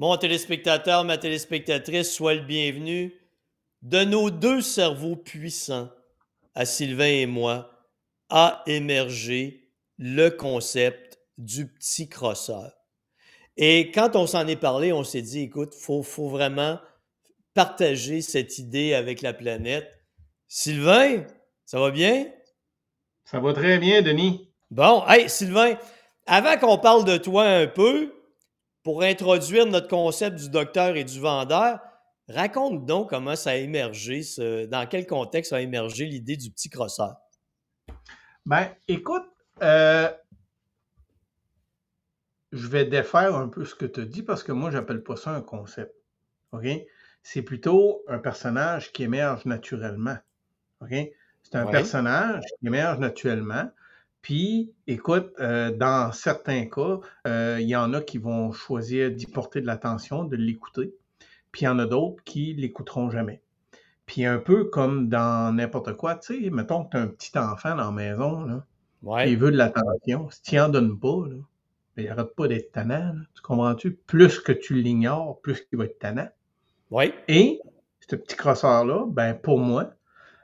Mon téléspectateur, ma téléspectatrice, sois le bienvenu. De nos deux cerveaux puissants, à Sylvain et moi, a émergé le concept du petit crosseur. Et quand on s'en est parlé, on s'est dit, écoute, il faut, faut vraiment partager cette idée avec la planète. Sylvain, ça va bien? Ça va très bien, Denis. Bon, hey, Sylvain, avant qu'on parle de toi un peu, pour introduire notre concept du docteur et du vendeur, raconte donc comment ça a émergé, dans quel contexte a émergé l'idée du petit crosseur. Ben, écoute, euh, je vais défaire un peu ce que tu as dit parce que moi, j'appelle pas ça un concept. OK? C'est plutôt un personnage qui émerge naturellement. OK? C'est un personnage qui émerge naturellement. Puis, écoute, euh, dans certains cas, euh, il y en a qui vont choisir d'y porter de l'attention, de l'écouter. Puis, il y en a d'autres qui l'écouteront jamais. Puis, un peu comme dans n'importe quoi, tu sais, mettons que tu as un petit enfant dans la maison, là, il veut de l'attention. Si tu n'en donnes pas, là, ben, il n'arrête pas d'être tannant. Tu comprends-tu? Plus que tu l'ignores, plus il va être tannant. Oui. Et ce petit crosseur-là, ben, pour moi,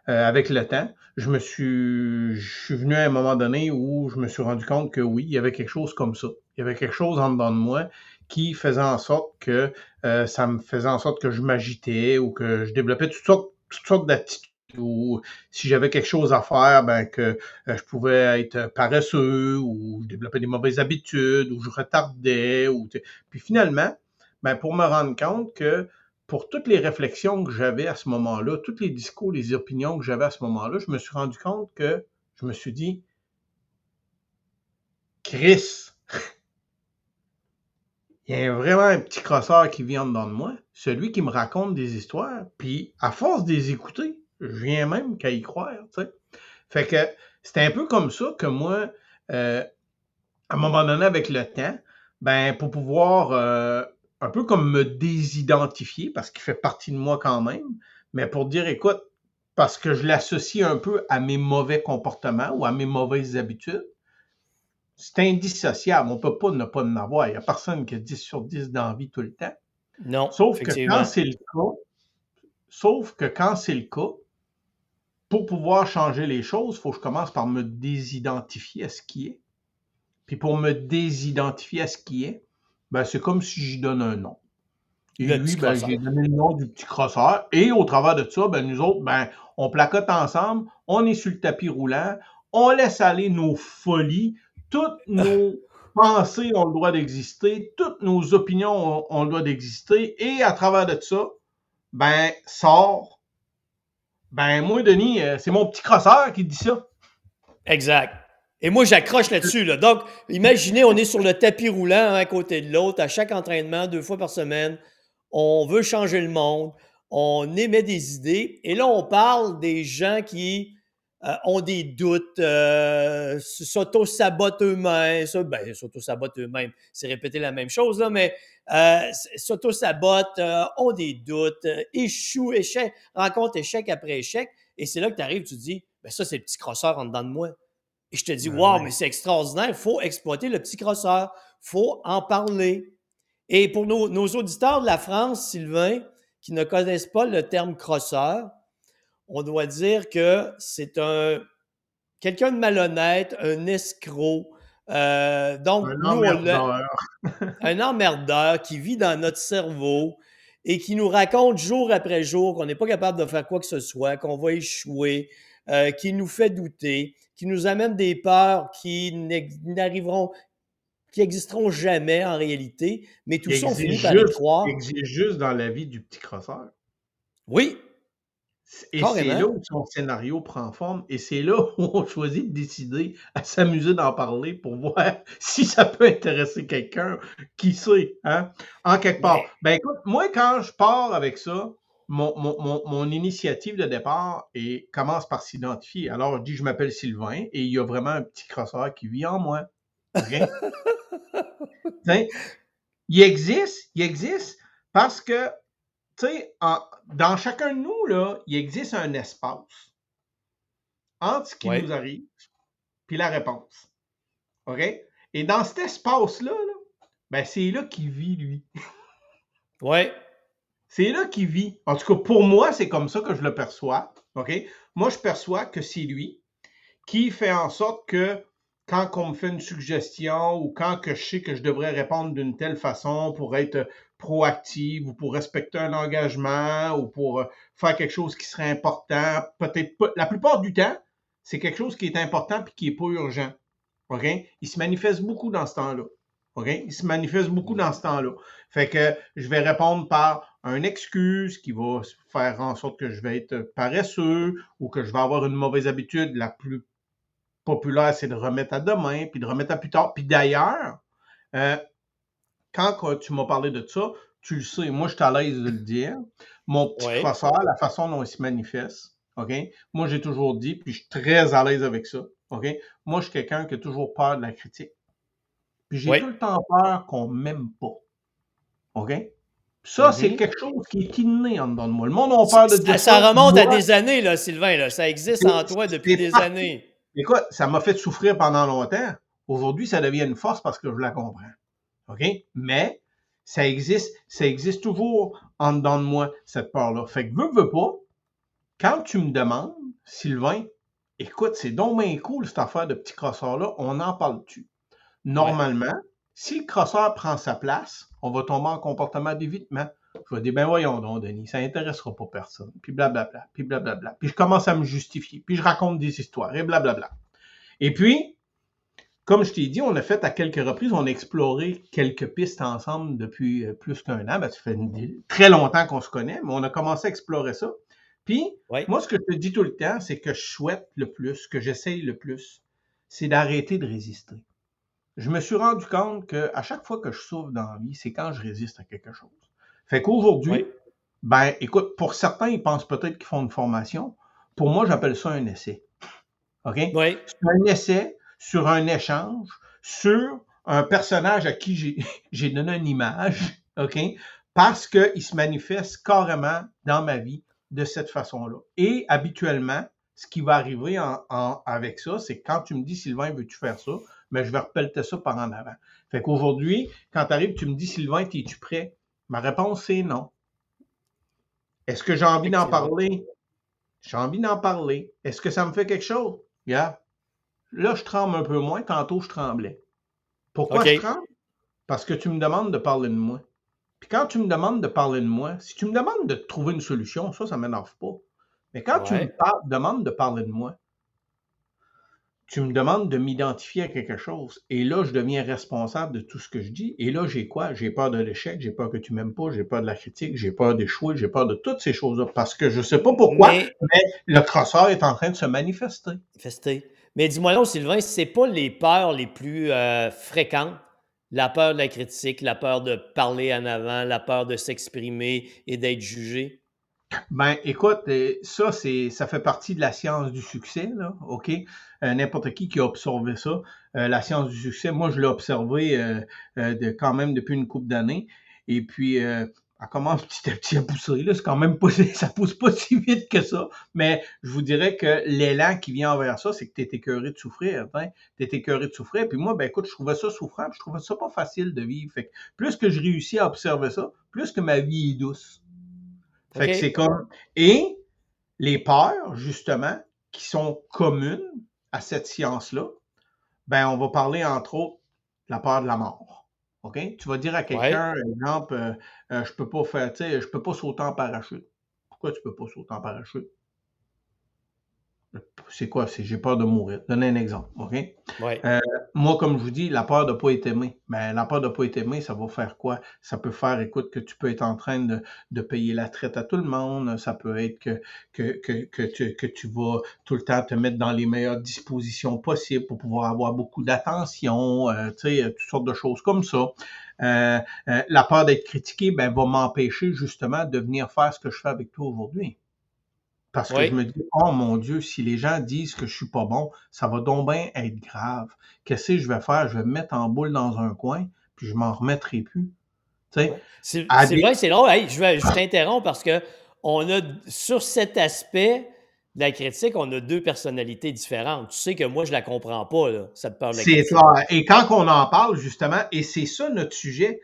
euh, avec le temps, je me suis, je suis venu à un moment donné où je me suis rendu compte que oui, il y avait quelque chose comme ça. Il y avait quelque chose en dedans de moi qui faisait en sorte que euh, ça me faisait en sorte que je m'agitais ou que je développais toutes sortes, toutes sortes d'attitudes ou si j'avais quelque chose à faire, ben que euh, je pouvais être paresseux ou je développais des mauvaises habitudes ou je retardais ou puis finalement, ben pour me rendre compte que pour toutes les réflexions que j'avais à ce moment-là, tous les discours, les opinions que j'avais à ce moment-là, je me suis rendu compte que je me suis dit, Chris, il y a vraiment un petit crosseur qui vient dedans de moi, celui qui me raconte des histoires, puis à force de les écouter, je viens même qu'à y croire, tu sais. Fait que c'était un peu comme ça que moi, euh, à un moment donné, avec le temps, ben, pour pouvoir euh, un peu comme me désidentifier, parce qu'il fait partie de moi quand même, mais pour dire, écoute, parce que je l'associe un peu à mes mauvais comportements ou à mes mauvaises habitudes, c'est indissociable. On ne peut pas ne pas en avoir. Il n'y a personne qui a 10 sur 10 d'envie tout le temps. Non. Sauf que quand c'est le cas, sauf que quand c'est le cas, pour pouvoir changer les choses, il faut que je commence par me désidentifier à ce qui est. Puis pour me désidentifier à ce qui est, ben, c'est comme si j'y donne un nom. Et lui, ben, j'ai donné le nom du petit crosseur. Et au travers de ça, ben, nous autres, ben, on placote ensemble, on est sur le tapis roulant, on laisse aller nos folies, toutes nos pensées ont le droit d'exister, toutes nos opinions ont, le droit d'exister. Et à travers de ça, ben, sort. Ben, moi, Denis, euh, c'est mon petit crosseur qui dit ça. Exact. Et moi, j'accroche là-dessus. Là. Donc, imaginez, on est sur le tapis roulant, un côté de l'autre, à chaque entraînement, deux fois par semaine. On veut changer le monde. On émet des idées. Et là, on parle des gens qui euh, ont des doutes, euh, s'auto-sabotent eux-mêmes. Ben, s'auto-sabotent eux-mêmes, c'est répéter la même chose, là, mais euh, s'auto-sabotent, ont des doutes, échouent, échec, rencontrent échec après échec. Et c'est là que tu arrives, tu te dis, ben ça, c'est le petit crosseur en dedans de moi. Et je te dis, waouh, mais c'est extraordinaire, il faut exploiter le petit crosseur, il faut en parler. Et pour nos, auditeurs de la France, Sylvain, qui ne connaissent pas le terme crosseur, on doit dire que c'est un quelqu'un de malhonnête, un escroc. Euh, donc, un emmerdeur. un emmerdeur qui vit dans notre cerveau et qui nous raconte jour après jour qu'on n'est pas capable de faire quoi que ce soit, qu'on va échouer, euh, qui nous fait douter, qui nous amène des peurs qui n'arriveront, qui existeront jamais en réalité, mais tout ça, on finit par y croire. existe juste dans la vie du petit crosseur. Oui. Et c'est là où son scénario prend forme, et c'est là où on choisit de décider à s'amuser d'en parler pour voir si ça peut intéresser quelqu'un, qui sait, hein, en quelque part. Ben écoute, moi, quand je pars avec ça, mon, initiative de départ et commence par s'identifier. Alors, je dis, je m'appelle Sylvain et il y a vraiment un petit crosseur qui vit en moi. il existe, il existe parce que, tu sais, dans chacun de nous, là, il existe un espace entre ce qui nous arrive puis la réponse. OK? Et dans cet espace-là, là, ben, c'est là qu'il vit, lui. Ouais. C'est là qu'il vit. En tout cas, pour moi, c'est comme ça que je le perçois. Moi, je perçois que c'est lui qui fait en sorte que quand on me fait une suggestion ou quand que je sais que je devrais répondre d'une telle façon pour être proactive ou pour respecter un engagement ou pour euh, faire quelque chose qui serait important, peut-être pas. La plupart du temps, c'est quelque chose qui est important puis qui n'est pas urgent. Il se manifeste beaucoup dans ce temps-là. Il se manifeste beaucoup dans ce temps-là. Fait que je vais répondre par une excuse qui va faire en sorte que je vais être paresseux ou que je vais avoir une mauvaise habitude. La plus populaire, c'est de remettre à demain, puis de remettre à plus tard. Puis d'ailleurs, euh, quand tu m'as parlé de ça, tu le sais, moi, je suis à l'aise de le dire. Mon petit professeur, la façon dont il se manifeste, OK? Moi, j'ai toujours dit, puis je suis très à l'aise avec ça, OK? Moi, je suis quelqu'un qui a toujours peur de la critique. Puis j'ai tout le temps peur qu'on m'aime pas. OK? Ça, c'est mm-hmm. quelque chose qui est inné en dedans de moi. Le monde a peur de dire ça. Ça remonte à des années, là, Sylvain. Là. Ça existe en toi depuis des années. Écoute, ça m'a fait souffrir pendant longtemps. Aujourd'hui, ça devient une force parce que je la comprends. OK? Mais ça existe, ça existe toujours en dedans de moi, cette peur-là. Fait que veux, veux pas, quand tu me demandes, Sylvain, écoute, c'est donc bien cool cette affaire de petit crosseur-là, on en parle-tu? Normalement, si le crosseur prend sa place, on va tomber en comportement d'évitement. Je vais dire, ben voyons donc, Denis, ça n'intéressera pas personne. Puis blablabla, puis blablabla. Puis je commence à me justifier, puis je raconte des histoires, et blablabla. Et puis, comme je t'ai dit, on a fait à quelques reprises, on a exploré quelques pistes ensemble depuis euh, plus qu'un an. Ben, ça fait très longtemps qu'on se connaît, mais on a commencé à explorer ça. Puis, moi, ce que je te dis tout le temps, c'est que je souhaite le plus, que j'essaye le plus, c'est d'arrêter de résister. Je me suis rendu compte qu'à chaque fois que je souffre dans la vie, c'est quand je résiste à quelque chose. Fait qu'aujourd'hui, ben, écoute, pour certains, ils pensent peut-être qu'ils font une formation. Pour moi, j'appelle ça un essai. OK? C'est un essai sur un échange, sur un personnage à qui j'ai donné une image, OK? Parce qu'il se manifeste carrément dans ma vie de cette façon-là. Et habituellement, ce qui va arriver en, avec ça, c'est quand tu me dis, Sylvain, veux-tu faire ça? Mais ben, je vais repelter ça par en avant. Fait qu'aujourd'hui, quand tu arrives, tu me dis, Sylvain, es-tu prêt? Ma réponse, c'est non. Est-ce que j'ai envie d'en parler? J'ai envie d'en parler. Est-ce que ça me fait quelque chose? Yeah. Là, je tremble un peu moins. Tantôt, je tremblais. Pourquoi je tremble? Parce que tu me demandes de parler de moi. Puis quand tu me demandes de parler de moi, si tu me demandes de trouver une solution, ça, ça ne m'énerve pas. Mais quand tu me demandes de parler de moi, tu me demandes de m'identifier à quelque chose. Et là, je deviens responsable de tout ce que je dis. Et là, j'ai quoi? J'ai peur de l'échec, j'ai peur que tu m'aimes pas, j'ai peur de la critique, j'ai peur d'échouer, j'ai peur de toutes ces choses-là. Parce que je ne sais pas pourquoi, mais, le crosseur est en train de se manifester. Manifester. Mais dis-moi donc, Sylvain, c'est pas les peurs les plus euh, fréquentes? La peur de la critique, la peur de parler en avant, la peur de s'exprimer et d'être jugé? Ben, écoute, euh, ça, c'est, ça fait partie de la science du succès, là, OK? Euh, n'importe qui qui a observé ça, la science du succès, moi, je l'ai observé de, quand même depuis une couple d'années. Et puis, elle commence petit à petit à pousser. Là, c'est quand même pas, ça pousse pas si vite que ça. Mais je vous dirais que l'élan qui vient envers ça, c'est que tu es écœuré de souffrir. Hein? Tu es écœuré de souffrir. Puis moi, ben écoute, je trouvais ça souffrant. je trouvais ça pas facile de vivre. Fait que plus que je réussis à observer ça, plus que ma vie est douce. Fait que c'est comme. Et les peurs, justement, qui sont communes à cette science-là, ben on va parler entre autres de la peur de la mort. OK? Tu vas dire à quelqu'un, par exemple, euh, euh, je peux pas faire, tu sais, je peux pas sauter en parachute. Pourquoi tu peux pas sauter en parachute? C'est quoi? C'est j'ai peur de mourir. Donnez un exemple, OK? Euh, moi, comme je vous dis, la peur de ne pas être aimé. Mais la peur de ne pas être aimé, ça va faire quoi? Ça peut faire, écoute, que tu peux être en train de, payer la traite à tout le monde. Ça peut être que, que, que, que, tu, que tu vas tout le temps te mettre dans les meilleures dispositions possibles pour pouvoir avoir beaucoup d'attention, euh, tu sais, toutes sortes de choses comme ça. Euh, la peur d'être critiqué, ben, va m'empêcher justement de venir faire ce que je fais avec toi aujourd'hui. Parce que je me dis, oh mon Dieu, si les gens disent que je suis pas bon, ça va donc bien être grave. Qu'est-ce que je vais faire? Je vais me mettre en boule dans un coin, puis je m'en remettrai plus. C'est vrai, c'est long. je, t'interromps parce que on a, sur cet aspect de la critique, on a deux personnalités différentes. Tu sais que moi, je la comprends pas, là, cette peur de la critique. C'est Et quand on en parle, justement, et c'est ça notre sujet,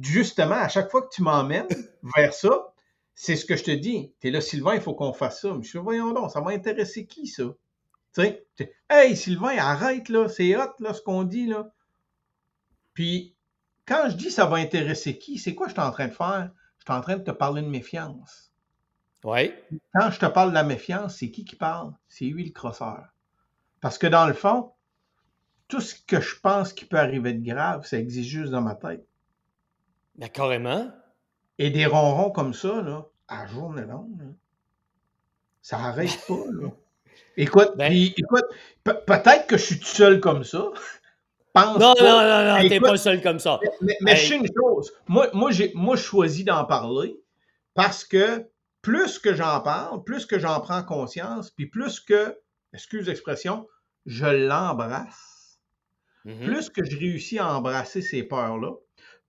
justement, à chaque fois que tu m'emmènes vers ça, c'est ce que je te dis. Tu es là, Sylvain, il faut qu'on fasse ça. Mais je dis, voyons donc, ça va intéresser qui, ça? Tu sais, hey, Sylvain, arrête, là, c'est hot, là, ce qu'on dit, là. Puis, quand je dis ça va intéresser qui, c'est quoi je suis en train de faire? Je suis en train de te parler de méfiance. Oui. Quand je te parle de la méfiance, c'est qui qui parle? C'est lui, le crosseur. Parce que dans le fond, tout ce que je pense qui peut arriver de grave, ça existe juste dans ma tête. Ben, carrément. Et des ronrons comme ça, là, à journée longue, ça n'arrête pas. Là. Écoute, ben écoute peut-être que je suis tout seul comme ça. Pense non, non, non, non, t'es pas seul comme ça. Mais, mais je sais une chose. Moi, moi, j'ai, moi, je choisis d'en parler parce que plus que j'en parle, plus que j'en prends conscience, puis plus que, excuse l'expression, je l'embrasse, mm-hmm. plus que je réussis à embrasser ces peurs-là,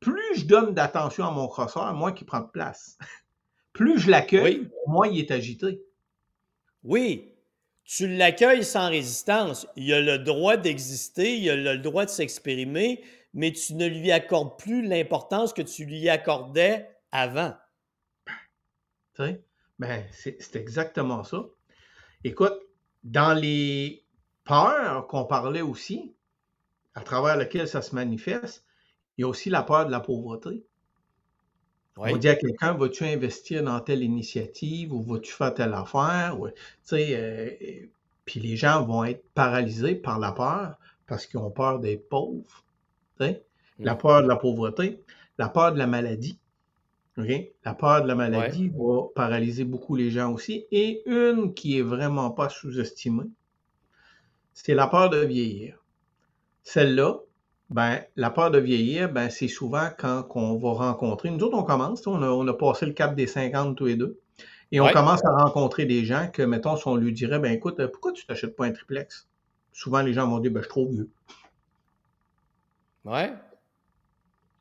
plus je donne d'attention à mon crosseur, moins il prend de place. plus je l'accueille, moins il est agité. Oui, tu l'accueilles sans résistance. Il a le droit d'exister, il a le droit de s'exprimer, mais tu ne lui accordes plus l'importance que tu lui accordais avant. Tu sais, ben, c'est exactement ça. Écoute, dans les peurs qu'on parlait aussi, à travers lesquelles ça se manifeste, il y a aussi la peur de la pauvreté. On dit à quelqu'un, vas-tu investir dans telle initiative ou vas-tu faire telle affaire? Euh, puis les gens vont être paralysés par la peur parce qu'ils ont peur d'être pauvres. La peur de la pauvreté, la peur de la maladie. La peur de la maladie va paralyser beaucoup les gens aussi. Et une qui est vraiment pas sous-estimée, c'est la peur de vieillir. Celle-là, ben, la peur de vieillir, ben, c'est souvent quand on va rencontrer. Nous autres, on commence, on a, passé le cap des 50 tous les deux. Et on commence à rencontrer des gens que, mettons, si on lui dirait, ben écoute, pourquoi tu t'achètes pas un triplex? Souvent, les gens vont dire, ben, je suis trop vieux. Ouais.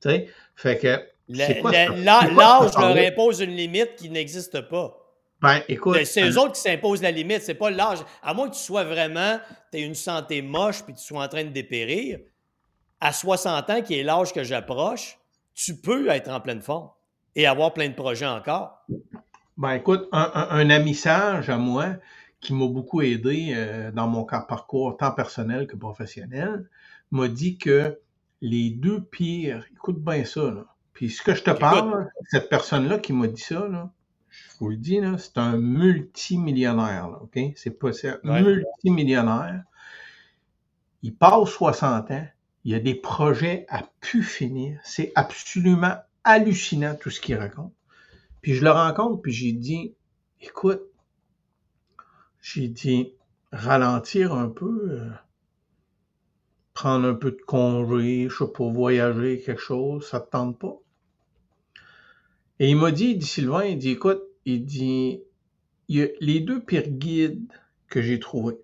Tu sais, fait que. L'âge leur impose une limite qui n'existe pas. Ben, écoute. C'est eux autres qui s'imposent la limite, c'est pas l'âge. À moins que tu sois vraiment, tu aies une santé moche puis tu sois en train de dépérir à 60 ans, qui est l'âge que j'approche, tu peux être en pleine forme et avoir plein de projets encore. Ben écoute, un, ami sage à moi qui m'a beaucoup aidé euh, dans mon parcours tant personnel que professionnel m'a dit que les deux pires, écoute bien ça, là. Puis ce que je te parle, cette personne-là qui m'a dit ça, là, je vous le dis, c'est un multimillionnaire, là, OK? C'est pas ça. Multimillionnaire. Il passe 60 ans, il y a des projets à pu finir. C'est absolument hallucinant tout ce qu'il raconte. Puis je le rencontre, puis j'ai dit, écoute, j'ai dit, ralentir un peu, euh, prendre un peu de congé, je sais pas, voyager, quelque chose, ça te tente pas? Et il m'a dit, il dit Sylvain, il dit, écoute, il dit, il y a les deux pires guides que j'ai trouvés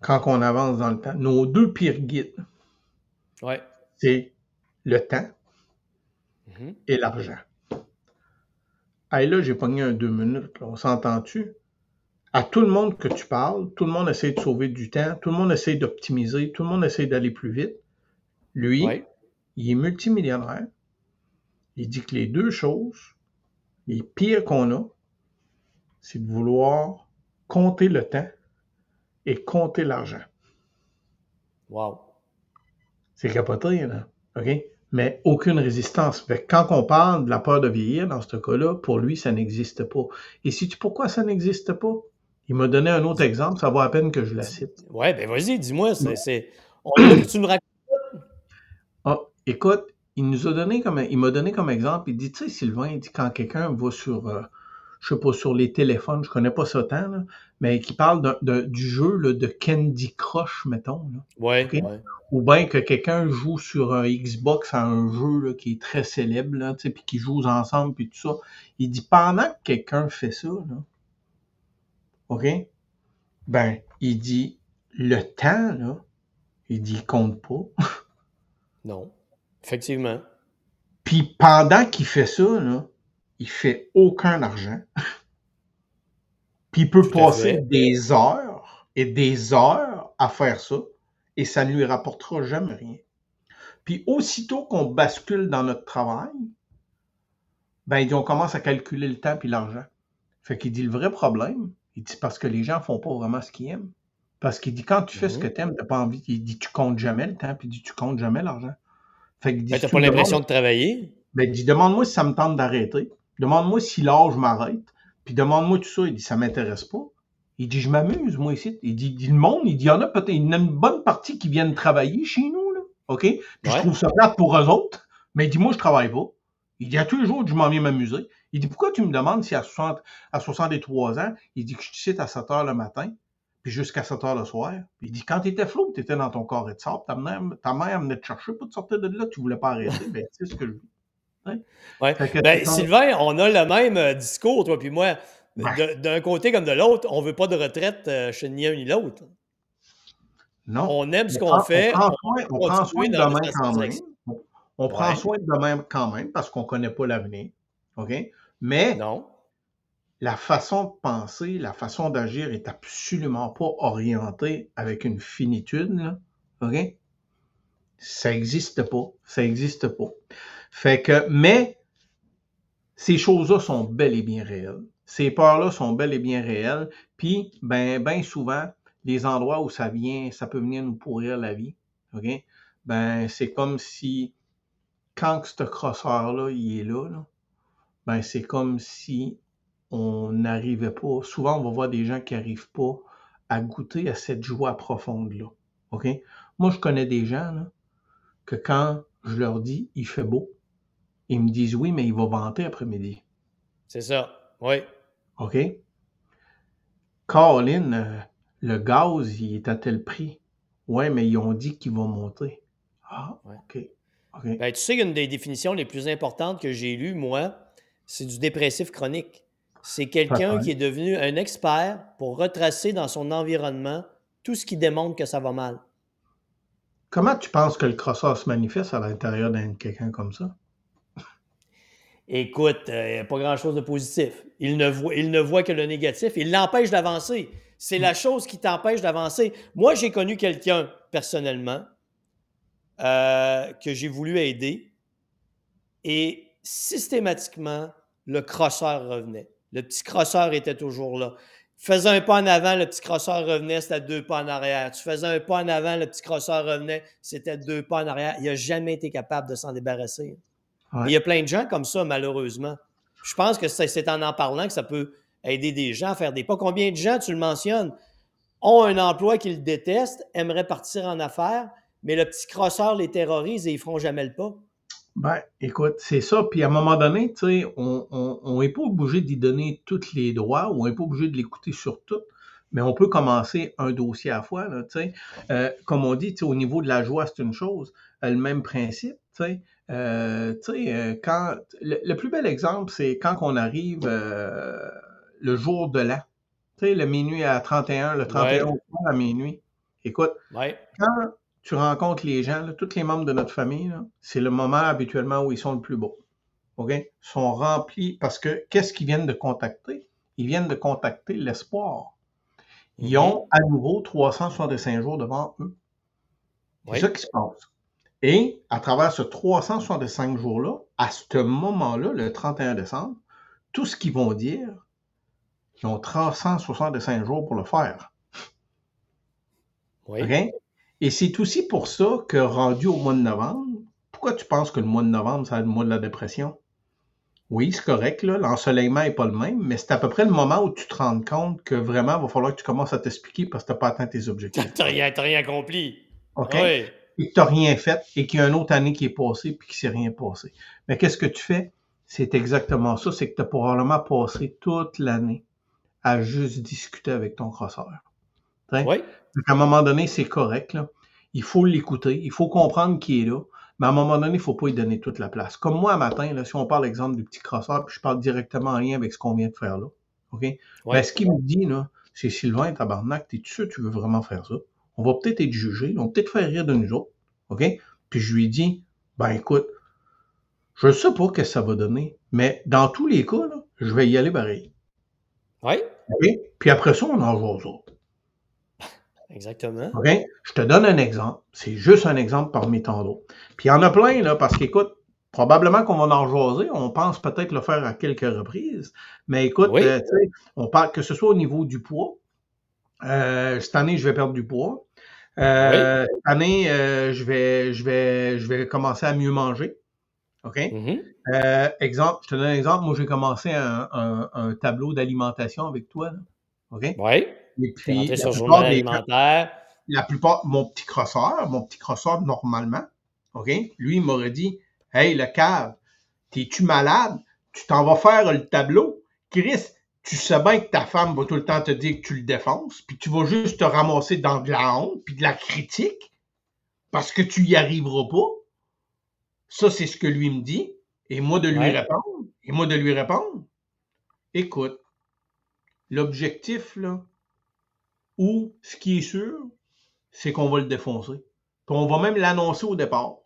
quand on avance dans le temps. Nos deux pires guides, ouais. c'est le temps mm-hmm. et l'argent. Hey, là, j'ai pogné un deux minutes. On s'entend-tu? À tout le monde que tu parles, tout le monde essaie de sauver du temps, tout le monde essaie d'optimiser, tout le monde essaie d'aller plus vite. Lui, il est multimillionnaire. Il dit que les deux choses, les pires qu'on a, c'est de vouloir compter le temps et compter l'argent. Wow. C'est capoté, là. OK? Mais aucune résistance. quand on parle de la peur de vieillir, dans ce cas-là, pour lui, ça n'existe pas. Et sais-tu pourquoi ça n'existe pas? Il m'a donné un autre exemple, ça vaut à peine que je la cite. Ouais, ben vas-y, dis-moi. C'est, tu nous racontes. Ah, écoute, il nous a donné comme il m'a donné comme exemple, il dit, tu sais, Sylvain, il dit quand quelqu'un va sur euh, je sais pas, sur les téléphones, je connais pas ça tant, mais qui parle du jeu de Candy Crush, mettons. ouais, Ou bien que quelqu'un joue sur un Xbox à un jeu qui est très célèbre, puis qui joue ensemble, puis tout ça. Il dit, pendant que quelqu'un fait ça, OK? Ben, il dit, le temps, là, il dit, il compte pas. non, effectivement. Puis pendant qu'il fait ça, là, il fait aucun argent. Puis il peut passer des heures et des heures à faire ça et ça ne lui rapportera jamais rien. Puis aussitôt qu'on bascule dans notre travail, ben, on commence à calculer le temps puis l'argent. Fait qu'il dit, le vrai problème, il dit, parce que les gens font pas vraiment ce qu'ils aiment. Parce qu'il dit, quand tu fais ce Mhm. que tu aimes, t'as pas envie. Il dit, tu comptes jamais le temps, puis il dit, tu comptes jamais l'argent. Fait qu'il dit, Ben, t'as pas l'impression de travailler? ben, il dit, demande-moi si ça me tente d'arrêter. Demande-moi si l'âge m'arrête. Puis demande-moi tout ça. Il dit, ça m'intéresse pas. Il dit, je m'amuse, moi, ici. Il dit, il dit, le monde, il dit, il y en a peut-être, il y en a une bonne partie qui viennent travailler chez nous, là. OK? Puis je trouve ça plate pour eux autres. Mais il dit, moi, je travaille pas. Il dit, à tous les jours, je m'en viens m'amuser. Il dit, pourquoi tu me demandes si à, 60, à 63 ans, il dit que je te cite à 7 heures le matin, puis jusqu'à 7 heures le soir? Il dit, quand t'étais flou, t'étais dans ton corps et de sable, ta mère, ta mère venait te chercher pour te sortir de là, tu voulais pas arrêter. ben, tu sais ce que je dis. Ouais. Ben, Sylvain, on a le même euh, discours, toi puis moi. Ouais. D'un côté comme de l'autre, on veut pas de retraite euh, chez ni un ni l'autre. Non. On aime ce On qu'on fait. On prend soin, on prend continuer soin de demain quand même. On- prend soin de demain quand même parce qu'on ne connaît pas l'avenir. OK? Mais Non. la façon de penser, la façon d'agir est absolument pas orientée avec une finitude. Là. OK? Ça n'existe pas. Ça n'existe pas. Fait que, mais ces choses-là sont bel et bien réelles. Ces peurs-là sont bel et bien réelles. Puis, ben, ben souvent, les endroits où ça vient, ça peut venir nous pourrir la vie. OK? Ben, c'est comme si, quand ce crosseur-là, il est là, ben, c'est comme si on n'arrivait pas. Souvent, on va voir des gens qui n'arrivent pas à goûter à cette joie profonde-là. Moi, je connais des gens, là, que quand je leur dis, il fait beau, ils me disent oui, mais il va vanter après-midi. C'est ça. Oui. OK? Caroline, euh, le gaz, il est à tel prix. Ouais, mais ils ont dit qu'il va monter. Ah. OK. Ben, tu sais qu'une des définitions les plus importantes que j'ai lues, moi, c'est du dépressif chronique. C'est quelqu'un qui est devenu un expert pour retracer dans son environnement tout ce qui démontre que ça va mal. Comment tu penses que le crosseur se manifeste à l'intérieur d'un quelqu'un comme ça? Écoute, il n'y a pas grand-chose de positif. Il ne, voit, il ne voit que le négatif. Il l'empêche d'avancer. C'est la chose qui t'empêche d'avancer. Moi, j'ai connu quelqu'un personnellement euh, que j'ai voulu aider et systématiquement, le crosseur revenait. Le petit crosseur était toujours là. Tu faisais un pas en avant, le petit crosseur revenait, c'était deux pas en arrière. Tu faisais un pas en avant, le petit crosseur revenait, c'était deux pas en arrière. Il n'a jamais été capable de s'en débarrasser. Ouais. Il y a plein de gens comme ça, malheureusement. Je pense que c'est c'est en en parlant que ça peut aider des gens à faire des pas. Combien de gens, tu le mentionnes, ont un emploi qu'ils détestent, aimeraient partir en affaires, mais le petit crosseur les terrorise et ils feront jamais le pas? Ben, écoute, c'est ça. Puis à un moment donné, tu sais, on n'est pas obligé d'y donner tous les droits ou on n'est pas obligé de l'écouter sur tout, mais on peut commencer un dossier à la fois. Là, tu sais. Euh, comme on dit, tu sais, au niveau de la joie, c'est une chose. Euh, le même principe, tu sais. Euh, tu sais, quand le, le plus bel exemple, c'est quand on arrive le jour de l'an. Tu sais, le minuit à 31, le 31 Ouais. à minuit. Écoute, Ouais. quand tu rencontres les gens, là, tous les membres de notre famille, c'est le moment habituellement où ils sont le plus beaux. OK? Ils sont remplis parce que qu'est-ce qu'ils viennent de contacter? Ils viennent de contacter l'espoir. Ils Mhm. ont à nouveau 365 jours devant eux. C'est Oui. ça qui se passe. Et à travers ce 365 jours-là, à ce moment-là, le 31 décembre, tout ce qu'ils vont dire, ils ont 365 jours pour le faire. Oui. OK? Et c'est aussi pour ça que rendu au mois de novembre, pourquoi tu penses que le mois de novembre, c'est le mois de la dépression? Oui, c'est correct, là, l'ensoleillement n'est pas le même, mais c'est à peu près le moment où tu te rends compte que vraiment, il va falloir que tu commences à t'expliquer parce que tu n'as pas atteint tes objectifs. T'as rien, t'as rien accompli. OK? Oui. Et que tu n'as rien fait et qu'il y a une autre année qui est passée puis qu'il ne s'est rien passé. Mais qu'est-ce que tu fais? C'est exactement ça, c'est que tu as probablement passé toute l'année à juste discuter avec ton crosseur. Oui. Donc, à un moment donné, c'est correct. Là. Il faut l'écouter, il faut comprendre qu'il est là, mais à un moment donné, il ne faut pas lui donner toute la place. Comme moi, un matin, là, si on parle exemple du petit crosseur, puis je parle directement en lien avec ce qu'on vient de faire là, OK? Ouais. Ben, ce qu'il me dit, là, c'est Sylvain, tabarnak, t'es-tu sûr que tu veux vraiment faire ça? On va peut-être être jugé, on va peut-être faire rire de nous autres, OK? Puis je lui dis, ben écoute, je ne sais pas ce que ça va donner, mais dans tous les cas, là, je vais y aller pareil. Oui. OK? Puis après ça, on en joue aux autres. Exactement. OK? Je te donne un exemple. C'est juste un exemple parmi tant d'autres. Puis il y en a plein, là, parce qu'écoute, probablement qu'on va en rejaser. On pense peut-être le faire à quelques reprises. Mais écoute, Oui. euh, tu sais, on parle que ce soit au niveau du poids. Euh, cette année, je vais perdre du poids. Euh, Cette année, euh, je, vais, je, vais, je vais commencer à mieux manger. OK? Mhm. Euh, exemple, je te donne un exemple. Moi, j'ai commencé un, un- un tableau d'alimentation avec toi. là. OK? Oui. Et Puis, la sur plupart, des, alimentaire. la plupart, mon petit crosseur, mon petit crosseur normalement, OK? Lui, il m'aurait dit Hey, le cave, t'es-tu malade? Tu t'en vas faire le tableau. Chris, tu sais bien que ta femme va tout le temps te dire que tu le défonces, puis tu vas juste te ramasser dans de la honte, puis de la critique, parce que tu y arriveras pas. Ça, c'est ce que lui me dit. Et moi de lui Ouais. répondre. Et moi de lui répondre. Écoute, l'objectif, là, ou ce qui est sûr, c'est qu'on va le défoncer. Puis on va même l'annoncer au départ.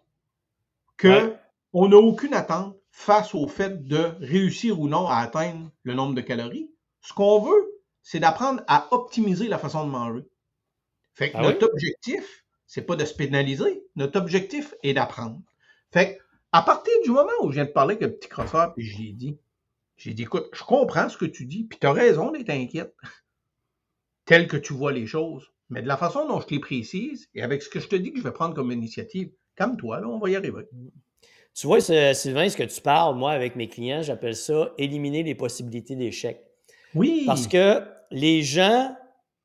Que Ouais. on n'a aucune attente face au fait de réussir ou non à atteindre le nombre de calories. Ce qu'on veut, c'est d'apprendre à optimiser la façon de manger. Fait que Ah notre objectif, c'est pas de se pénaliser. Notre objectif est d'apprendre. Fait que, à partir du moment où je viens de parler avec le petit crosseur, puis je lui ai dit, j'ai dit, écoute, je comprends ce que tu dis, puis tu as raison d'être inquiète, tel que tu vois les choses. Mais de la façon dont je te les précise, et avec ce que je te dis que je vais prendre comme initiative, comme toi, là, on va y arriver. Tu vois, Sylvain, ce que tu parles, moi, avec mes clients, j'appelle ça éliminer les possibilités d'échec. Oui. Parce que les gens,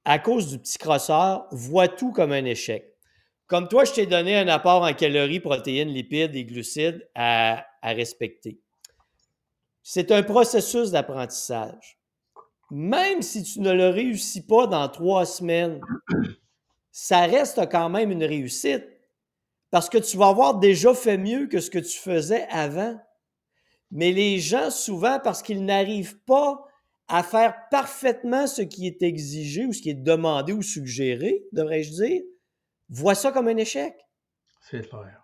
à cause du petit crosseur, voient tout comme un échec. Comme toi, je t'ai donné un apport en calories, protéines, lipides et glucides à, à respecter. C'est un processus d'apprentissage. Même si tu ne le réussis pas dans trois semaines, ça reste quand même une réussite parce que tu vas avoir déjà fait mieux que ce que tu faisais avant. Mais les gens, souvent, parce qu'ils n'arrivent pas à faire parfaitement ce qui est exigé ou ce qui est demandé ou suggéré, devrais-je dire, voient ça comme un échec. C'est clair.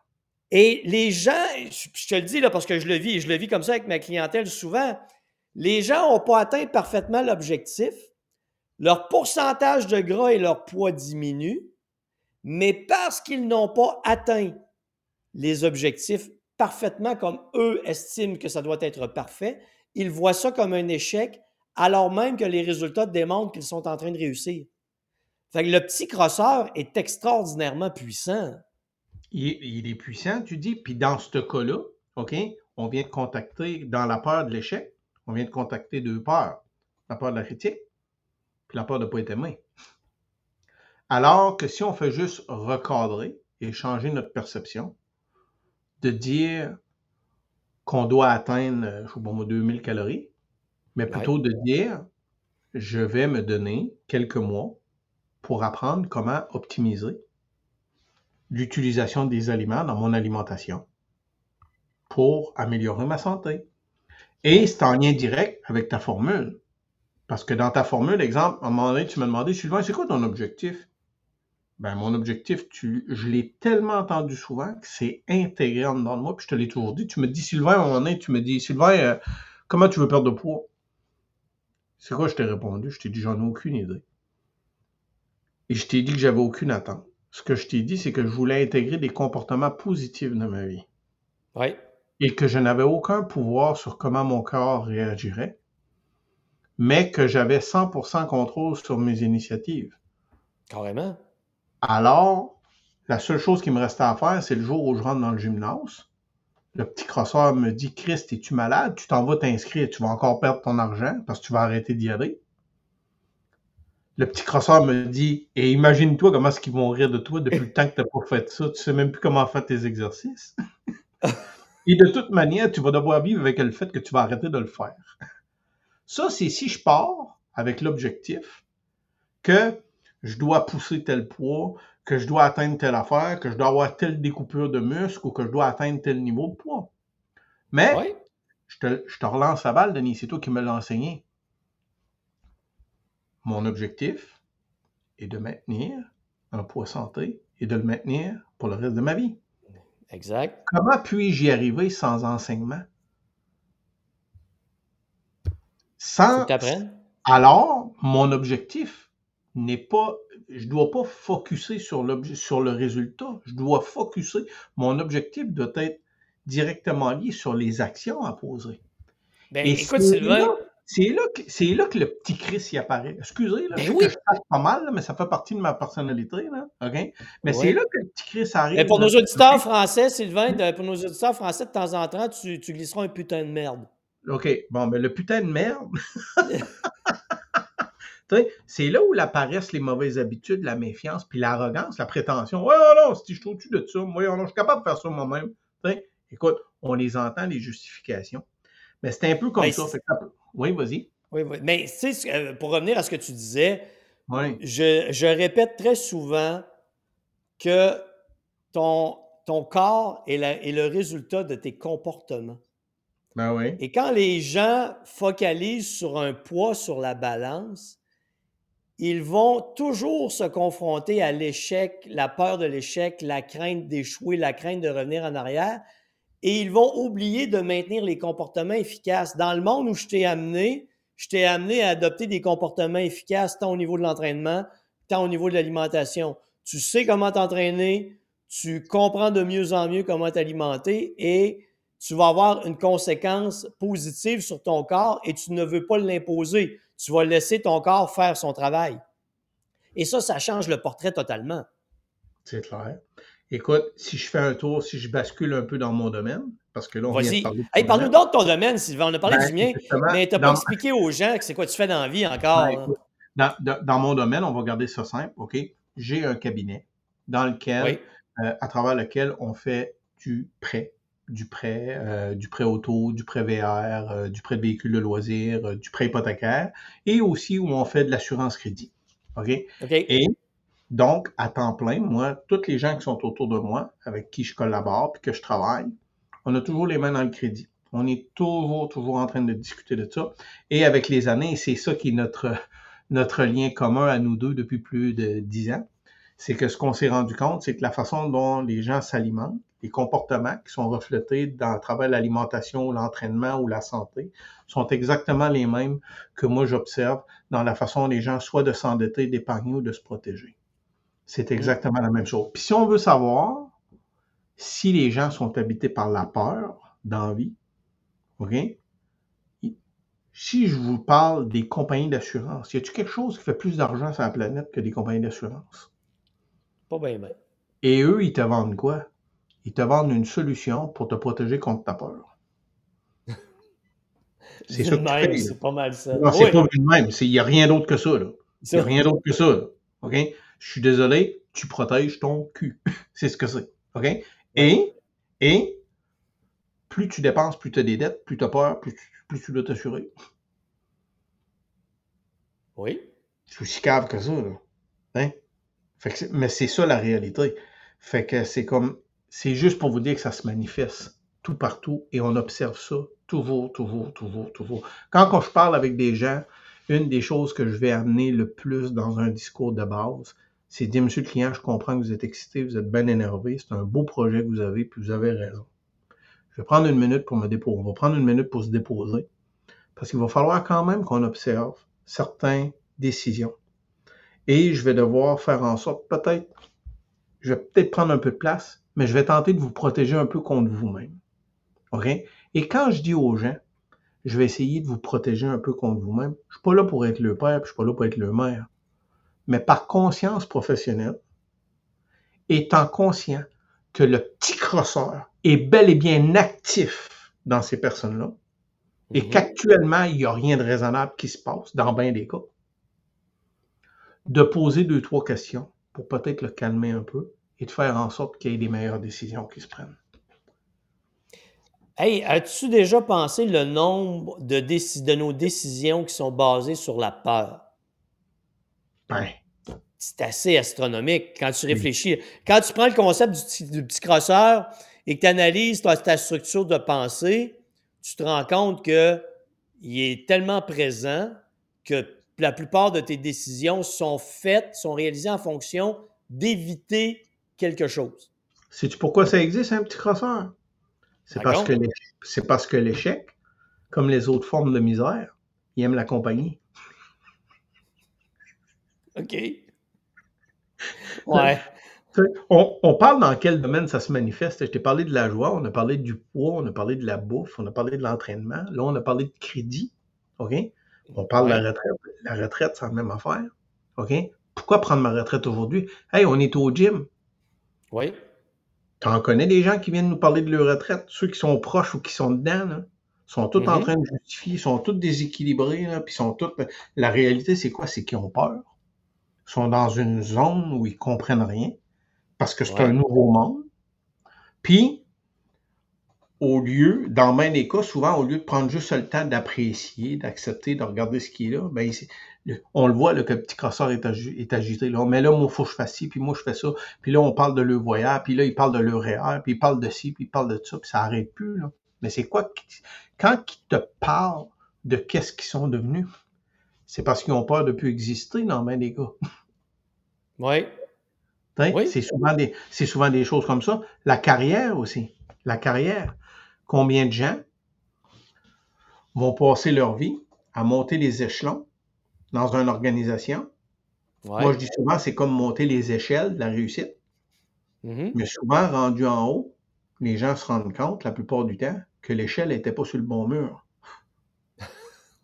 Et les gens, je te le dis là parce que je le vis et je le vis comme ça avec ma clientèle souvent, les gens n'ont pas atteint parfaitement l'objectif, leur pourcentage de gras et leur poids diminue, mais parce qu'ils n'ont pas atteint les objectifs parfaitement comme eux estiment que ça doit être parfait, ils voient ça comme un échec alors même que les résultats démontrent qu'ils sont en train de réussir. Fait que le petit crosseur est extraordinairement puissant. Il, il est puissant, tu dis. Puis dans ce cas-là, OK, on vient de contacter, dans la peur de l'échec, on vient de contacter deux peurs. La peur de la critique, puis la peur de ne pas être aimé. Alors que si on fait juste recadrer et changer notre perception, de dire qu'on doit atteindre, je sais pas moi, 2000 calories, mais plutôt de dire, je vais me donner quelques mois pour apprendre comment optimiser l'utilisation des aliments dans mon alimentation pour améliorer ma santé. Et c'est en lien direct avec ta formule. Parce que dans ta formule, exemple, à un moment donné, tu m'as demandé, Sylvain, c'est quoi ton objectif? Ben, mon objectif, tu, je l'ai tellement entendu souvent que c'est intégré en dedans de moi, puis je te l'ai toujours dit. Tu me dis, Sylvain, à un moment donné, tu me dis, Sylvain, euh, comment tu veux perdre de poids? C'est quoi? Je t'ai répondu? Je t'ai dit, j'en ai aucune idée. Et je t'ai dit que j'avais aucune attente. Ce que je t'ai dit, c'est que je voulais intégrer des comportements positifs dans ma vie Oui. Et que je n'avais aucun pouvoir sur comment mon corps réagirait, mais que j'avais 100% contrôle sur mes initiatives. Carrément. Alors, la seule chose qui me restait à faire, c'est le jour où je rentre dans le gymnase. Le petit crosseur me dit Christ, es-tu malade? Tu t'en vas t'inscrire, tu vas encore perdre ton argent parce que tu vas arrêter d'y aller. Le petit crosseur me dit Et imagine-toi comment est-ce qu'ils vont rire de toi depuis le temps que tu n'as pas fait ça. Tu sais même plus comment faire tes exercices. Et de toute manière, tu vas devoir vivre avec le fait que tu vas arrêter de le faire. Ça, c'est si je pars avec l'objectif que je dois pousser tel poids, que je dois atteindre telle affaire, que je dois avoir telle découpure de muscle ou que je dois atteindre tel niveau de poids. Mais Oui. je, te, je te relance la balle, Denis, c'est toi qui me l'as enseigné. Mon objectif est de maintenir un poids santé et de le maintenir pour le reste de ma vie. Exact. Comment puis-je y arriver sans enseignement? Sans, alors, mon objectif n'est pas, je dois pas focuser sur, sur le résultat. Je dois focuser. Mon objectif doit être directement lié sur les actions à poser. Ben, écoute, Sylvain. C'est là, que, c'est là que le petit Chris y apparaît. Excusez, là, ben je passe pas mal, mais ça fait partie de ma personnalité. Là, OK? Mais c'est là que le petit Chris arrive. Mais pour nos auditeurs français, Sylvain, pour nos auditeurs français, de temps en temps, tu, tu glisseras un putain de merde. OK. Bon, mais le putain de merde. c'est là où apparaissent les mauvaises habitudes, la méfiance, puis l'arrogance, la prétention. Ouais, non, non, si je suis au-dessus de ça, moi, non, je suis capable de faire ça moi-même. Écoute, on les entend, les justifications. Mais c'est un peu comme ça. Oui, vas-y. Oui, oui. Mais tu sais, euh, pour revenir à ce que tu disais, je, répète très souvent que ton, ton corps est, est le résultat de tes comportements. Ben oui. Et quand les gens focalisent sur un poids sur la balance, ils vont toujours se confronter à l'échec, la peur de l'échec, la crainte d'échouer, la crainte de revenir en arrière, et ils vont oublier de maintenir les comportements efficaces. Dans le monde où je t'ai amené, je t'ai amené à adopter des comportements efficaces tant au niveau de l'entraînement, tant au niveau de l'alimentation. Tu sais comment t'entraîner, tu comprends de mieux en mieux comment t'alimenter et tu vas avoir une conséquence positive sur ton corps et tu ne veux pas l'imposer. Tu vas laisser ton corps faire son travail. Et ça, ça change le portrait totalement. C'est clair. Écoute, si je fais un tour, si je bascule un peu dans mon domaine, parce que là, on vient de parler hey, parle-nous donc de ton domaine, Sylvain. On a parlé ben, du mien, mais tu n'as pas expliqué aux gens que c'est quoi tu fais dans la vie encore. Ben, dans, mon domaine, on va garder ça simple, OK? J'ai un cabinet dans lequel, euh, à travers lequel on fait du prêt, du prêt, euh, du prêt auto, du prêt VR, euh, du prêt de véhicule de loisirs, du prêt hypothécaire, et aussi où on fait de l'assurance crédit. OK? OK. Et donc, à temps plein, moi, toutes les gens qui sont autour de moi, avec qui je collabore, puis que je travaille, on a toujours les mains dans le crédit. On est toujours, toujours en train de discuter de ça. Et avec les années, c'est ça qui est notre, notre lien commun à nous deux depuis plus de dix ans, c'est que ce qu'on s'est rendu compte, c'est que la façon dont les gens s'alimentent, les comportements qui sont reflétés dans le travail l'alimentation, l'entraînement ou la santé, sont exactement les mêmes que moi j'observe dans la façon des gens soit de s'endetter, d'épargner ou de se protéger. C'est mmh. exactement la même chose. Puis si on veut savoir si les gens sont habités par la peur d'envie, OK? Si je vous parle des compagnies d'assurance, y a-t-il quelque chose qui fait plus d'argent sur la planète que des compagnies d'assurance? Pas bien, bien. Et eux, ils te vendent quoi? Ils te vendent une solution pour te protéger contre ta peur. C'est ça C'est pas mal ça. Non, c'est pas le même. Il n'y a rien d'autre que ça. Il n'y a rien d'autre que ça. OK? Je suis désolé, tu protèges ton cul. c'est ce que c'est. OK? Et, et, plus tu dépenses, plus tu as des dettes, plus tu as peur, plus, plus tu dois t'assurer. Oui. C'est aussi cave que ça, là. Hein? Fait mais c'est ça la réalité. Fait que c'est comme, c'est juste pour vous dire que ça se manifeste tout partout et on observe ça toujours, toujours, toujours, toujours. Quand, quand je parle avec des gens, une des choses que je vais amener le plus dans un discours de base, c'est dire, monsieur le client, je comprends que vous êtes excité, vous êtes bien énervé, c'est un beau projet que vous avez, puis vous avez raison. Je vais prendre une minute pour me déposer. On va prendre une minute pour se déposer. Parce qu'il va falloir quand même qu'on observe certaines décisions. Et je vais devoir faire en sorte, peut-être, je vais peut-être prendre un peu de place, mais je vais tenter de vous protéger un peu contre vous-même. OK? Et quand je dis aux gens, je vais essayer de vous protéger un peu contre vous-même, je suis pas là pour être le père, puis je suis pas là pour être le mère mais par conscience professionnelle, étant conscient que le petit crosseur est bel et bien actif dans ces personnes-là et mhm. qu'actuellement, il n'y a rien de raisonnable qui se passe dans bien des cas, de poser deux, trois questions pour peut-être le calmer un peu et de faire en sorte qu'il y ait des meilleures décisions qui se prennent. Hey, as-tu déjà pensé le nombre de, de nos décisions qui sont basées sur la peur? C'est assez astronomique quand tu réfléchis. Quand tu prends le concept du, petit, crosseur et que tu analyses ta, structure de pensée, tu te rends compte qu'il est tellement présent que la plupart de tes décisions sont faites, sont réalisées en fonction d'éviter quelque chose. Sais-tu pourquoi ça existe, un petit crosseur? C'est parce, que c'est parce que l'échec, comme les autres formes de misère, il aime la compagnie. OK. Ouais. On, on, parle dans quel domaine ça se manifeste? Je t'ai parlé de la joie, on a parlé du poids, on a parlé de la bouffe, on a parlé de l'entraînement. Là, on a parlé de crédit. OK? On parle de la retraite. La retraite, c'est la même affaire. OK? Pourquoi prendre ma retraite aujourd'hui? Hey, on est au gym. Oui. Tu en connais des gens qui viennent nous parler de leur retraite, ceux qui sont proches ou qui sont dedans, là, sont tous en mm-hmm. train de justifier, sont tous déséquilibrés, là, puis sont tous. La réalité, c'est quoi? C'est qu'ils ont peur. Sont dans une zone où ils comprennent rien parce que c'est un nouveau monde. Puis, au lieu, dans même des cas, souvent, au lieu de prendre juste le temps d'apprécier, d'accepter, de regarder ce qui est là, ben, on le voit là, que le petit crosseur est, agité. Là. Mais là, moi, il faut que je fasse ci, puis moi, je fais ça. Puis là, on parle de le voyage, puis là, il parle de leur puis il parle de ci, puis il parle de ça, puis ça n'arrête plus. Là. Mais c'est quoi? Quand ils te parlent de qu'est-ce qu'ils sont devenus, c'est parce qu'ils ont peur de plus exister dans même des gars. Oui. oui. C'est souvent, des, souvent des choses comme ça. La carrière aussi. La carrière. Combien de gens vont passer leur vie à monter les échelons dans une organisation? Moi, je dis souvent, c'est comme monter les échelles de la réussite. Mm-hmm. Mais souvent, rendu en haut, les gens se rendent compte, la plupart du temps, que l'échelle n'était pas sur le bon mur.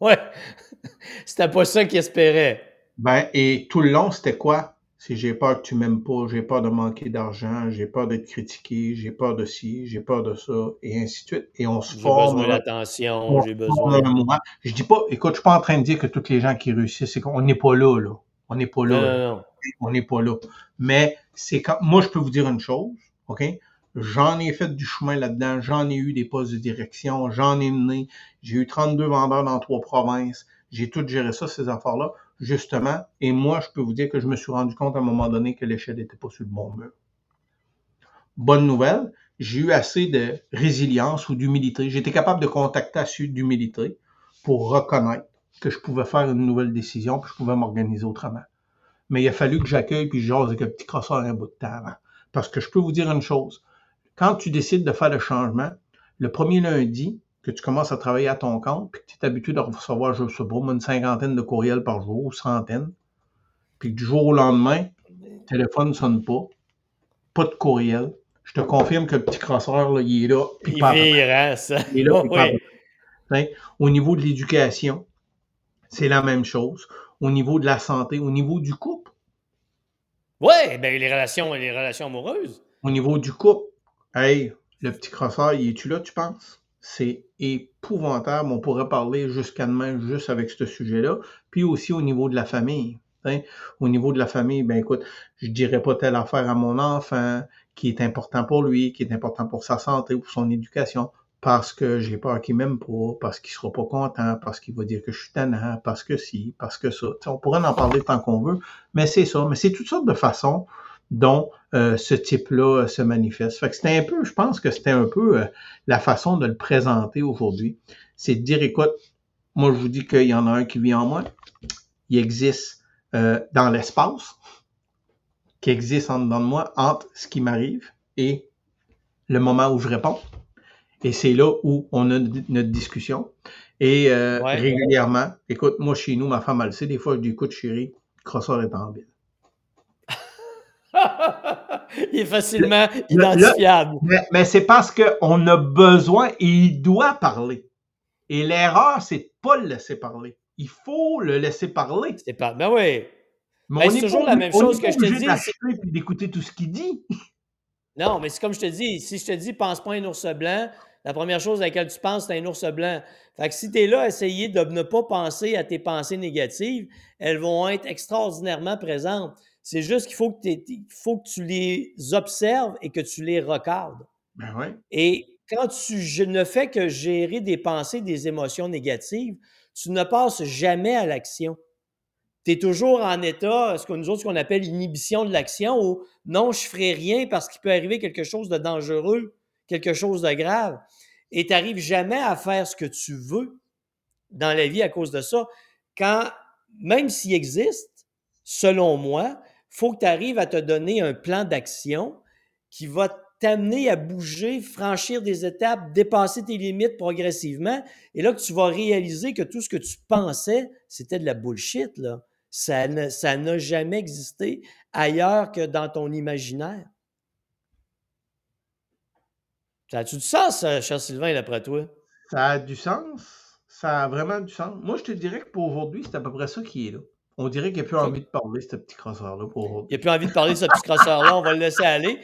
Ouais, c'était pas ça qu'ils espéraient. Ben, et tout le long, c'était quoi? Si j'ai peur que tu m'aimes pas, j'ai peur de manquer d'argent, j'ai peur d'être critiqué, j'ai peur de ci, j'ai peur de ça, et ainsi de suite. Et on se forme. J'ai besoin d'attention, j'ai besoin. De moi. Je dis pas, écoute, je suis pas en train de dire que tous les gens qui réussissent, c'est qu'on n'est pas là, là. On n'est pas là. Non, non, On n'est pas là. Mais c'est quand, moi, je peux vous dire une chose, OK? J'en ai fait du chemin là-dedans, j'en ai eu des postes de direction, j'en ai mené, j'ai eu 32 vendeurs dans trois provinces, j'ai tout géré ça, ces affaires-là justement. Et moi, je peux vous dire que je me suis rendu compte à un moment donné que l'échelle n'était pas sur le bon mur. Bonne nouvelle, j'ai eu assez de résilience ou d'humilité. J'étais capable de contacter assez d'humilité pour reconnaître que je pouvais faire une nouvelle décision, puis je pouvais m'organiser autrement. Mais il a fallu que j'accueille puis je jase avec un petit crosseur un bout de temps avant. Parce que je peux vous dire une chose. Quand tu décides de faire le changement, le premier lundi, que tu commences à travailler à ton compte, puis que tu es habitué de recevoir, je sais pas, une cinquantaine de courriels par jour, ou centaines, puis que du jour au lendemain, le téléphone ne sonne pas, pas de courriel, je te confirme que le petit crosseur, là, il est là. Puis il, il ça. Il est là, hein? Au niveau de l'éducation, c'est la même chose. Au niveau de la santé, au niveau du couple. Oui, ben les relations, les relations amoureuses. Au niveau du couple, hey, le petit crosseur, il est-tu là, tu penses? c'est épouvantable. On pourrait parler jusqu'à demain juste avec ce sujet-là. Puis aussi au niveau de la famille. Hein. Au niveau de la famille, ben écoute, je dirais pas telle affaire à mon enfant qui est important pour lui, qui est important pour sa santé ou pour son éducation, parce que j'ai peur qu'il m'aime pas, parce qu'il sera pas content, parce qu'il va dire que je suis tannant, parce que si, parce que ça. on pourrait en parler tant qu'on veut, mais c'est ça. Mais c'est toutes sortes de façons dont euh, ce type-là euh, se manifeste. Fait que c'était un peu, je pense que c'était un peu euh, la façon de le présenter aujourd'hui. C'est de dire, écoute, moi je vous dis qu'il y en a un qui vit en moi, il existe dans l'espace, qui existe en dedans de moi entre ce qui m'arrive et le moment où je réponds. Et c'est là où on a notre discussion. Et régulièrement, écoute, moi chez nous, ma femme elle le sait, des fois je dis, écoute chérie, Crosseur est en ville. il est facilement identifiable. mais, c'est parce qu'on a besoin et il doit parler. Et l'erreur, c'est de pas le laisser parler. Il faut le laisser parler. C'est pas. Ben oui. Mais c'est toujours la même chose que je te dis. d'écouter tout ce qu'il dit. Non, mais c'est comme je te dis. Si je te dis, pense pas à un ours blanc, la première chose à laquelle tu penses, c'est un ours blanc. Fait que si tu es là essayer de ne pas penser à tes pensées négatives, elles vont être extraordinairement présentes. C'est juste qu'il faut, que faut que tu les observes et que tu les regardes. Ben Et quand tu ne fais que gérer des pensées, des émotions négatives, tu ne passes jamais à l'action. Tu es toujours en état, ce que nous autres, qu'on appelle inhibition de l'action, ou non, je ne ferai rien parce qu'il peut arriver quelque chose de dangereux, quelque chose de grave. Et tu n'arrives jamais à faire ce que tu veux dans la vie à cause de ça. Quand, même s'il existe, selon moi, faut que tu arrives à te donner un plan d'action qui va t'amener à bouger, franchir des étapes, dépasser tes limites progressivement. Et là que tu vas réaliser que tout ce que tu pensais, c'était de la bullshit. Là. Ça n'a jamais existé ailleurs que dans ton imaginaire. Ça a-tu du sens, cher Sylvain, d'après toi? Ça a du sens. Ça a vraiment du sens. Moi, je te dirais que pour aujourd'hui, c'est à peu près ça qui est là. On dirait qu'il n'y a plus envie de parler, ce petit crosseur-là, pour. Il n'y a plus envie de parler de ce petit crosseur-là. On va le laisser aller.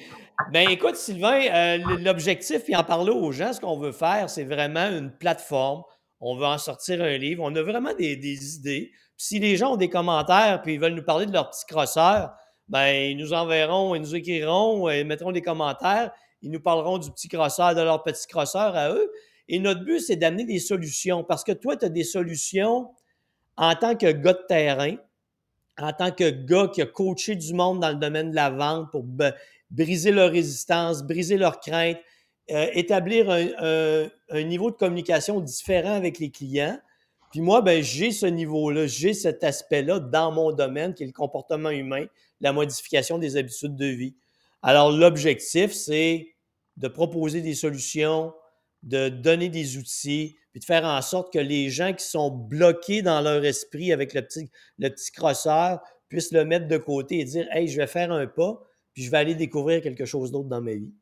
Ben écoute, Sylvain, euh, l'objectif, puis en parler aux gens, ce qu'on veut faire, c'est vraiment une plateforme. On veut en sortir un livre. On a vraiment des, des idées. Puis si les gens ont des commentaires, puis ils veulent nous parler de leur petit crosseur, ben ils nous enverront, ils nous écriront, ils mettront des commentaires. Ils nous parleront du petit crosseur, de leur petit crosseur à eux. Et notre but, c'est d'amener des solutions parce que toi, tu as des solutions en tant que gars de terrain, en tant que gars qui a coaché du monde dans le domaine de la vente pour briser leur résistance, briser leurs craintes, euh, établir un, niveau de communication différent avec les clients. Puis moi, ben, j'ai ce niveau-là, j'ai cet aspect-là dans mon domaine qui est le comportement humain, la modification des habitudes de vie. Alors, l'objectif, c'est de proposer des solutions, de donner des outils, puis de faire en sorte que les gens qui sont bloqués dans leur esprit avec le petit, le petit crosseur puissent le mettre de côté et dire Hey, je vais faire un pas, puis je vais aller découvrir quelque chose d'autre dans ma vie.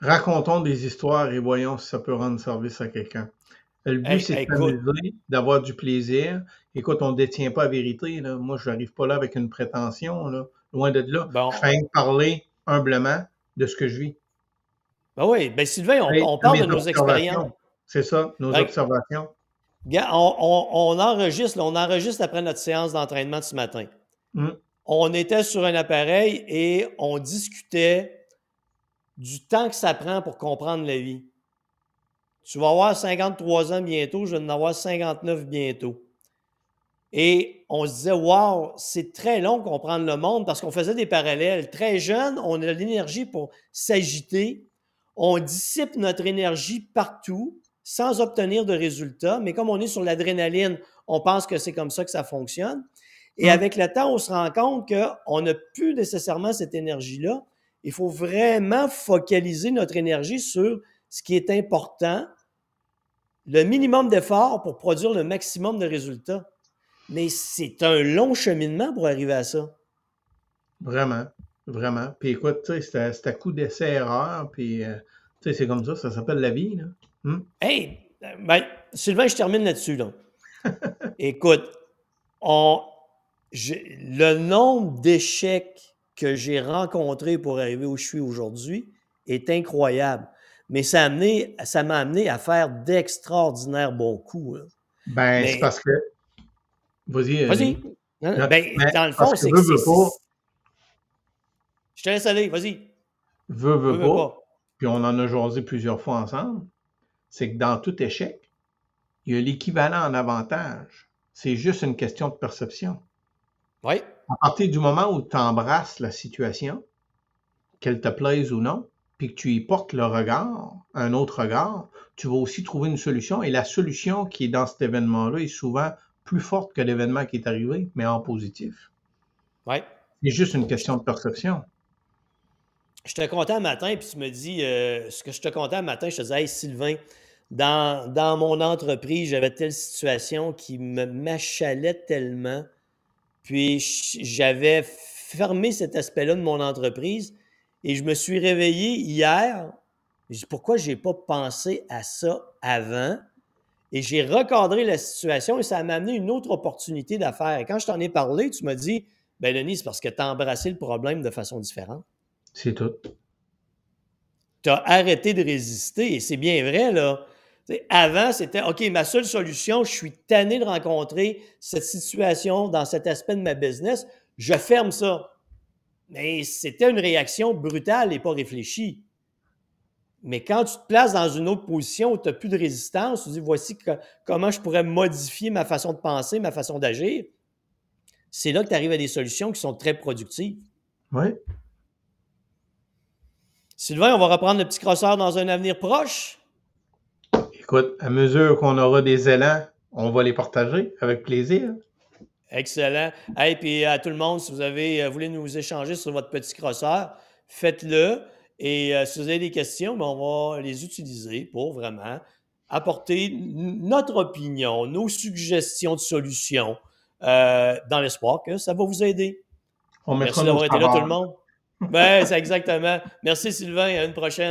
Racontons des histoires et voyons si ça peut rendre service à quelqu'un. Le but, c'est d'avoir du plaisir. Écoute, on ne détient pas la vérité. Là. Moi, je n'arrive pas là avec une prétention. Là. Loin de là. Je fais parler humblement de ce que je vis. Ben oui, ben Sylvain, on, parle de nos expériences. C'est ça, nos observations. on, enregistre, on enregistre après notre séance d'entraînement de ce matin. Mmh. On était sur un appareil et on discutait du temps que ça prend pour comprendre la vie. Tu vas avoir 53 ans bientôt, je vais en avoir 59 bientôt. Et on se disait, wow, c'est très long comprendre le monde parce qu'on faisait des parallèles. Très jeune, on a l'énergie pour s'agiter, on dissipe notre énergie partout sans obtenir de résultats, mais comme on est sur l'adrénaline, on pense que c'est comme ça que ça fonctionne. Et hum. avec le temps, on se rend compte qu'on n'a plus nécessairement cette énergie-là. Il faut vraiment focaliser notre énergie sur ce qui est important, le minimum d'efforts pour produire le maximum de résultats. Mais c'est un long cheminement pour arriver à ça. Vraiment. Vraiment. Puis écoute, c'est à coup d'essai-erreur, puis euh, c'est comme ça, ça s'appelle la vie. Là. Hmm? Hey, ben, Sylvain, je termine là-dessus. Là. écoute, on, le nombre d'échecs que j'ai rencontrés pour arriver où je suis aujourd'hui est incroyable. Mais ça m'a amené, à faire d'extraordinaires bons coups. Ben, c'est parce que. Vas-y. Vas-y. Ben, dans le fond, c'est que. Je te laisse aller, vas-y. Veux, veux, pas, Puis on en a jasé plusieurs fois ensemble. C'est que dans tout échec, il y a l'équivalent en avantage. C'est juste une question de perception. Oui. À partir du moment où tu embrasses la situation, qu'elle te plaise ou non, puis que tu y portes le regard, un autre regard, tu vas aussi trouver une solution. Et la solution qui est dans cet événement-là est souvent plus forte que l'événement qui est arrivé, mais en positif. Oui. C'est juste une question de perception. Je te content un matin, puis tu me dis, euh, ce que je te content un matin, je te disais, Sylvain, dans, mon entreprise, j'avais telle situation qui me m'achalait tellement, puis j'avais fermé cet aspect-là de mon entreprise, et je me suis réveillé hier. Je dis, pourquoi je n'ai pas pensé à ça avant? Et j'ai recadré la situation et ça m'a amené une autre opportunité d'affaires. Et quand je t'en ai parlé, tu m'as dit, ben Denis, c'est parce que tu as embrassé le problème de façon différente. C'est tout. Tu as arrêté de résister et c'est bien vrai, là. avant, c'était OK, ma seule solution, je suis tanné de rencontrer cette situation dans cet aspect de ma business, je ferme ça. Mais c'était une réaction brutale et pas réfléchie. Mais quand tu te places dans une autre position où tu n'as plus de résistance, tu dis voici comment je pourrais modifier ma façon de penser, ma façon d'agir, c'est là que tu arrives à des solutions qui sont très productives. Oui. Sylvain, on va reprendre le petit crosseur dans un avenir proche. Écoute, à mesure qu'on aura des élans, on va les partager avec plaisir. Excellent. Et puis à tout le monde, si vous avez euh, voulu nous échanger sur votre petit crosseur, faites-le. Et euh, si vous avez des questions, ben, on va les utiliser pour vraiment apporter notre opinion, nos suggestions de solutions euh, dans l'espoir que ça va vous aider. On Merci d'avoir été là, tout le monde. Ben, c'est exactement. Merci, Sylvain. À une prochaine.